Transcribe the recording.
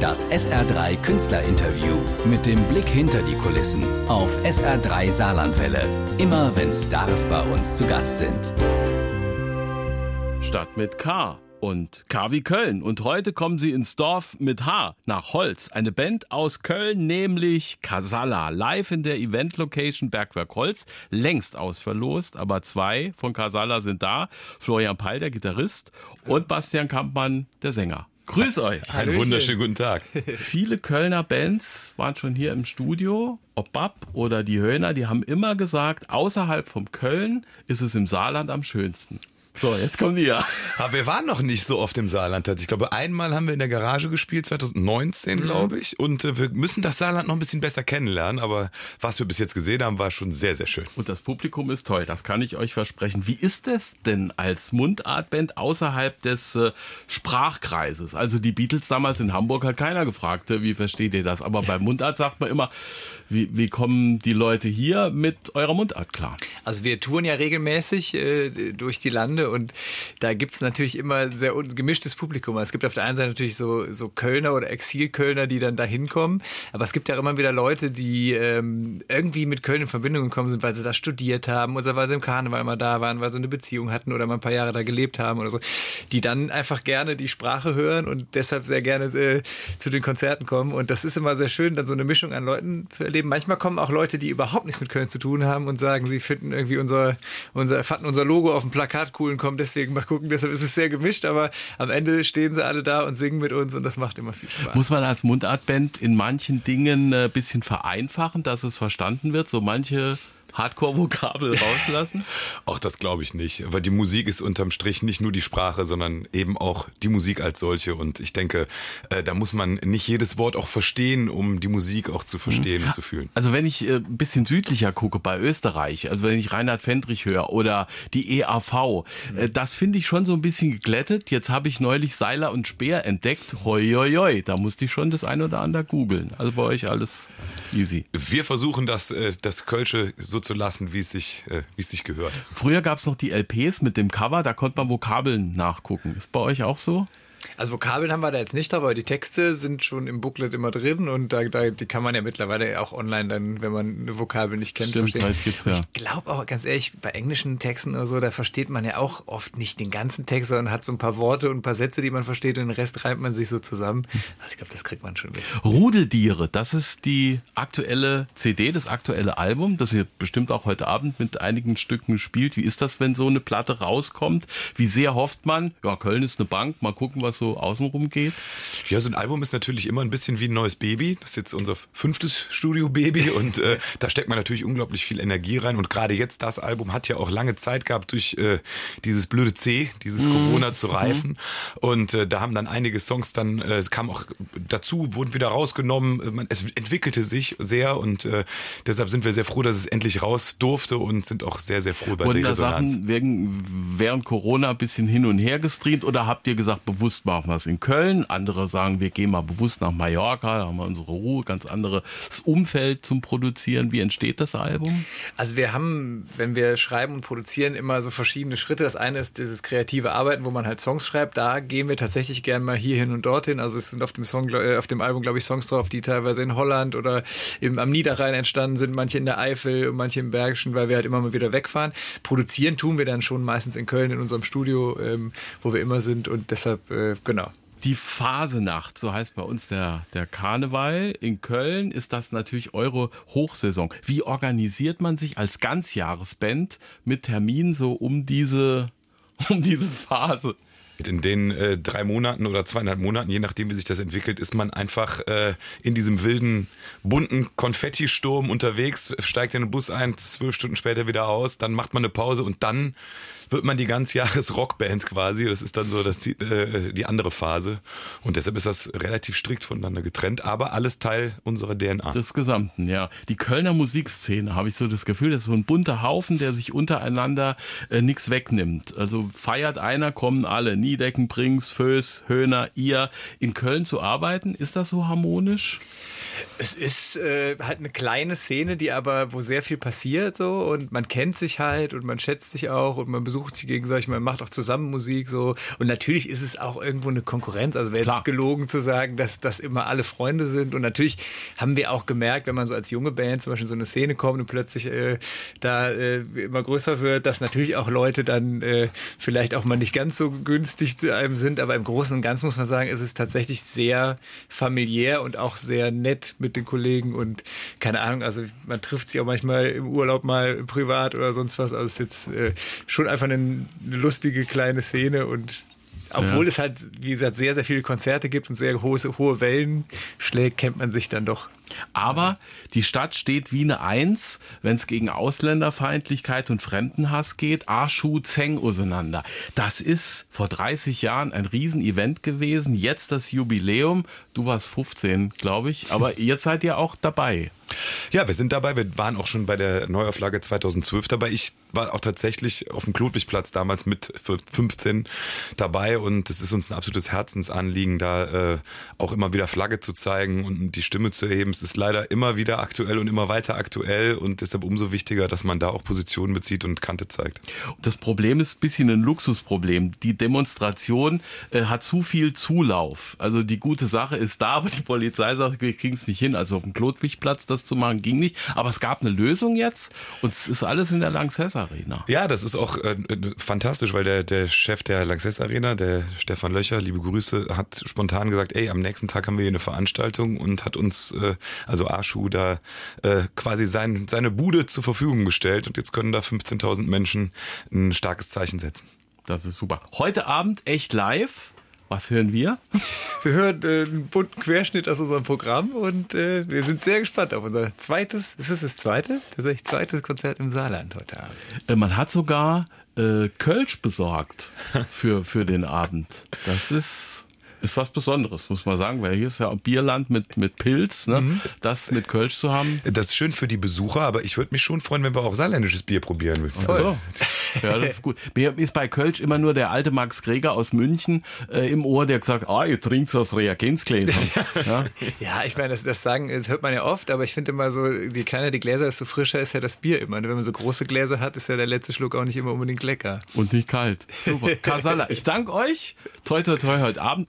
Das SR3 Künstlerinterview mit dem Blick hinter die Kulissen auf SR3 Saarlandwelle. Immer wenn Stars bei uns zu Gast sind. Stadt mit K und K wie Köln. Und heute kommen sie ins Dorf mit H nach Holz. Eine Band aus Köln, nämlich Casala. Live in der Event-Location Bergwerk Holz. Längst ausverlost, aber zwei von Casala sind da. Florian Peil, der Gitarrist, und Bastian Kampmann, der Sänger. Grüß euch. Einen wunderschönen guten Tag. Viele Kölner Bands waren schon hier im Studio. Ob Bab oder die Höhner, die haben immer gesagt, außerhalb vom Köln ist es im Saarland am schönsten. So, jetzt kommen die ja. Aber wir waren noch nicht so oft im Saarland. Ich glaube, einmal haben wir in der Garage gespielt, 2019, mhm. glaube ich. Und äh, wir müssen das Saarland noch ein bisschen besser kennenlernen. Aber was wir bis jetzt gesehen haben, war schon sehr, sehr schön. Und das Publikum ist toll, das kann ich euch versprechen. Wie ist es denn als Mundartband außerhalb des äh, Sprachkreises? Also die Beatles damals in Hamburg hat keiner gefragt, äh, wie versteht ihr das? Aber bei Mundart sagt man immer, wie, wie kommen die Leute hier mit eurer Mundart klar? Also wir touren ja regelmäßig äh, durch die Lande und da gibt es natürlich immer ein sehr gemischtes Publikum. Es gibt auf der einen Seite natürlich so, so Kölner oder Exilkölner, die dann da hinkommen. Aber es gibt ja immer wieder Leute, die ähm, irgendwie mit Köln in Verbindung gekommen sind, weil sie da studiert haben oder weil sie im Karneval mal da waren, weil sie eine Beziehung hatten oder mal ein paar Jahre da gelebt haben oder so. Die dann einfach gerne die Sprache hören und deshalb sehr gerne äh, zu den Konzerten kommen. Und das ist immer sehr schön, dann so eine Mischung an Leuten zu erleben. Manchmal kommen auch Leute, die überhaupt nichts mit Köln zu tun haben und sagen, sie finden irgendwie unser, unser, fanden unser Logo auf dem Plakat cool kommen deswegen mal gucken. Deshalb ist es sehr gemischt, aber am Ende stehen sie alle da und singen mit uns und das macht immer viel Spaß. Muss man als Mundartband in manchen Dingen ein äh, bisschen vereinfachen, dass es verstanden wird? So manche Hardcore-Vokabel rauslassen? Auch das glaube ich nicht, weil die Musik ist unterm Strich nicht nur die Sprache, sondern eben auch die Musik als solche. Und ich denke, äh, da muss man nicht jedes Wort auch verstehen, um die Musik auch zu verstehen mhm. und zu fühlen. Also wenn ich äh, ein bisschen südlicher gucke bei Österreich, also wenn ich Reinhard Fendrich höre oder die EAV, äh, mhm. das finde ich schon so ein bisschen geglättet. Jetzt habe ich neulich Seiler und Speer entdeckt. Hoi, hoi, hoi. Da musste ich schon das ein oder andere googeln. Also bei euch alles easy. Wir versuchen das, äh, das Kölsche so zu lassen, wie es sich, äh, wie es sich gehört. Früher gab es noch die LPs mit dem Cover, da konnte man Vokabeln nachgucken. Ist bei euch auch so? Also Vokabeln haben wir da jetzt nicht, aber die Texte sind schon im Booklet immer drin und da, da die kann man ja mittlerweile auch online dann, wenn man eine Vokabel nicht kennt, Stimmt, verstehen. Gibt's, ja. Ich glaube auch ganz ehrlich, bei englischen Texten oder so, da versteht man ja auch oft nicht den ganzen Text, sondern hat so ein paar Worte und ein paar Sätze, die man versteht und den Rest reimt man sich so zusammen. Also ich glaube, das kriegt man schon mit. Rudeldiere, das ist die aktuelle CD, das aktuelle Album, das ihr bestimmt auch heute Abend mit einigen Stücken spielt. Wie ist das, wenn so eine Platte rauskommt? Wie sehr hofft man? Ja, Köln ist eine Bank, mal gucken, was so außenrum geht? Ja, so ein Album ist natürlich immer ein bisschen wie ein neues Baby. Das ist jetzt unser fünftes Studio-Baby und äh, da steckt man natürlich unglaublich viel Energie rein. Und gerade jetzt, das Album hat ja auch lange Zeit gehabt, durch äh, dieses blöde C, dieses mhm. Corona zu reifen. Mhm. Und äh, da haben dann einige Songs dann, äh, es kam auch dazu, wurden wieder rausgenommen. Man, es entwickelte sich sehr und äh, deshalb sind wir sehr froh, dass es endlich raus durfte und sind auch sehr, sehr froh Wurden der Resonanz. Sachen wegen, während Corona ein bisschen hin und her gestreamt oder habt ihr gesagt, bewusst machen wir es in Köln, andere sagen, wir gehen mal bewusst nach Mallorca, da haben wir unsere Ruhe, ganz anderes Umfeld zum Produzieren. Wie entsteht das Album? Also wir haben, wenn wir schreiben und produzieren, immer so verschiedene Schritte. Das eine ist dieses kreative Arbeiten, wo man halt Songs schreibt. Da gehen wir tatsächlich gern mal hierhin und dorthin. Also es sind auf dem Song, äh, auf dem Album, glaube ich, Songs drauf, die teilweise in Holland oder im, am Niederrhein entstanden sind, manche in der Eifel und manche im Bergischen, weil wir halt immer mal wieder wegfahren. Produzieren tun wir dann schon meistens in Köln in unserem Studio, ähm, wo wir immer sind und deshalb, äh, genau, die Phasenacht, so heißt bei uns der, der Karneval. In Köln ist das natürlich eure Hochsaison. Wie organisiert man sich als Ganzjahresband mit Terminen so um diese, um diese Phase? In den äh, drei Monaten oder zweieinhalb Monaten, je nachdem, wie sich das entwickelt, ist man einfach äh, in diesem wilden, bunten Konfettisturm unterwegs, steigt in den Bus ein, zwölf Stunden später wieder aus, dann macht man eine Pause und dann wird man die ganze Jahres Rockband quasi. Das ist dann so das, äh, die andere Phase. Und deshalb ist das relativ strikt voneinander getrennt, aber alles Teil unserer DNA. Des Gesamten, ja. Die Kölner Musikszene, habe ich so das Gefühl, das ist so ein bunter Haufen, der sich untereinander äh, nichts wegnimmt. Also feiert einer, kommen alle. Nie Niedecken, Brings, Föß, Höhner, ihr in Köln zu arbeiten. Ist das so harmonisch? Es ist äh, halt eine kleine Szene, die aber, wo sehr viel passiert so und man kennt sich halt und man schätzt sich auch und man besucht sich gegenseitig, man macht auch zusammen Musik so und natürlich ist es auch irgendwo eine Konkurrenz. Also wäre jetzt gelogen zu sagen, dass das immer alle Freunde sind und natürlich haben wir auch gemerkt, wenn man so als junge Band zum Beispiel so eine Szene kommt und plötzlich äh, da äh, immer größer wird, dass natürlich auch Leute dann äh, vielleicht auch mal nicht ganz so günstig zu einem sind, aber im Großen und Ganzen muss man sagen, ist es tatsächlich sehr familiär und auch sehr nett mit den Kollegen und keine Ahnung, also man trifft sich auch manchmal im Urlaub mal privat oder sonst was. Also es ist jetzt äh, schon einfach eine, eine lustige kleine Szene und obwohl ja. es halt, wie gesagt, sehr, sehr viele Konzerte gibt und sehr hohe, hohe Wellen schlägt, kennt man sich dann doch. Aber die Stadt steht wie eine Eins, wenn es gegen Ausländerfeindlichkeit und Fremdenhass geht. Arschu Zeng auseinander. Das ist vor 30 Jahren ein Riesenevent gewesen. Jetzt das Jubiläum. Du warst 15, glaube ich. Aber jetzt seid ihr auch dabei. Ja, wir sind dabei. Wir waren auch schon bei der Neuauflage 2012 dabei. Ich war auch tatsächlich auf dem Klodwigplatz damals mit 15 dabei und es ist uns ein absolutes Herzensanliegen, da äh, auch immer wieder Flagge zu zeigen und die Stimme zu erheben. Es ist leider immer wieder aktuell und immer weiter aktuell und deshalb umso wichtiger, dass man da auch Positionen bezieht und Kante zeigt. Das Problem ist ein bisschen ein Luxusproblem. Die Demonstration äh, hat zu viel Zulauf. Also die gute Sache ist da, aber die Polizei sagt, wir kriegen es nicht hin. Also auf dem Klodwigplatz das zu machen ging nicht. Aber es gab eine Lösung jetzt und es ist alles in der Lanxess Arena. Ja, das ist auch äh, fantastisch, weil der, der Chef der Lanxess Arena, der Stefan Löcher, liebe Grüße, hat spontan gesagt, ey, am nächsten Tag haben wir hier eine Veranstaltung und hat uns, äh, also Arschu, da äh, quasi sein, seine Bude zur Verfügung gestellt und jetzt können da 15.000 Menschen ein starkes Zeichen setzen. Das ist super. Heute Abend echt live. Was hören wir? Wir hören äh, einen bunten Querschnitt aus unserem Programm und äh, wir sind sehr gespannt auf unser zweites, ist es das zweite? Tatsächlich zweites Konzert im Saarland heute Abend. Äh, man hat sogar äh, Kölsch besorgt für, für den Abend. Das ist ist was Besonderes, muss man sagen, weil hier ist ja Bierland mit, mit Pilz, ne? Mhm. das mit Kölsch zu haben. Das ist schön für die Besucher, aber ich würde mich schon freuen, wenn wir auch saarländisches Bier probieren. Ach so. Ja, das ist gut. Mir ist bei Kölsch immer nur der alte Max Greger aus München äh, im Ohr, der gesagt ah, ihr trinkt aus Reagenzgläsern. ja? ja, ich meine, das, das sagen, das hört man ja oft, aber ich finde immer so, je kleiner die Gläser, desto frischer ist ja das Bier immer. Wenn man so große Gläser hat, ist ja der letzte Schluck auch nicht immer unbedingt lecker. Und nicht kalt. Super. Kasala, ich danke euch. Toi, toi, toi heute Abend.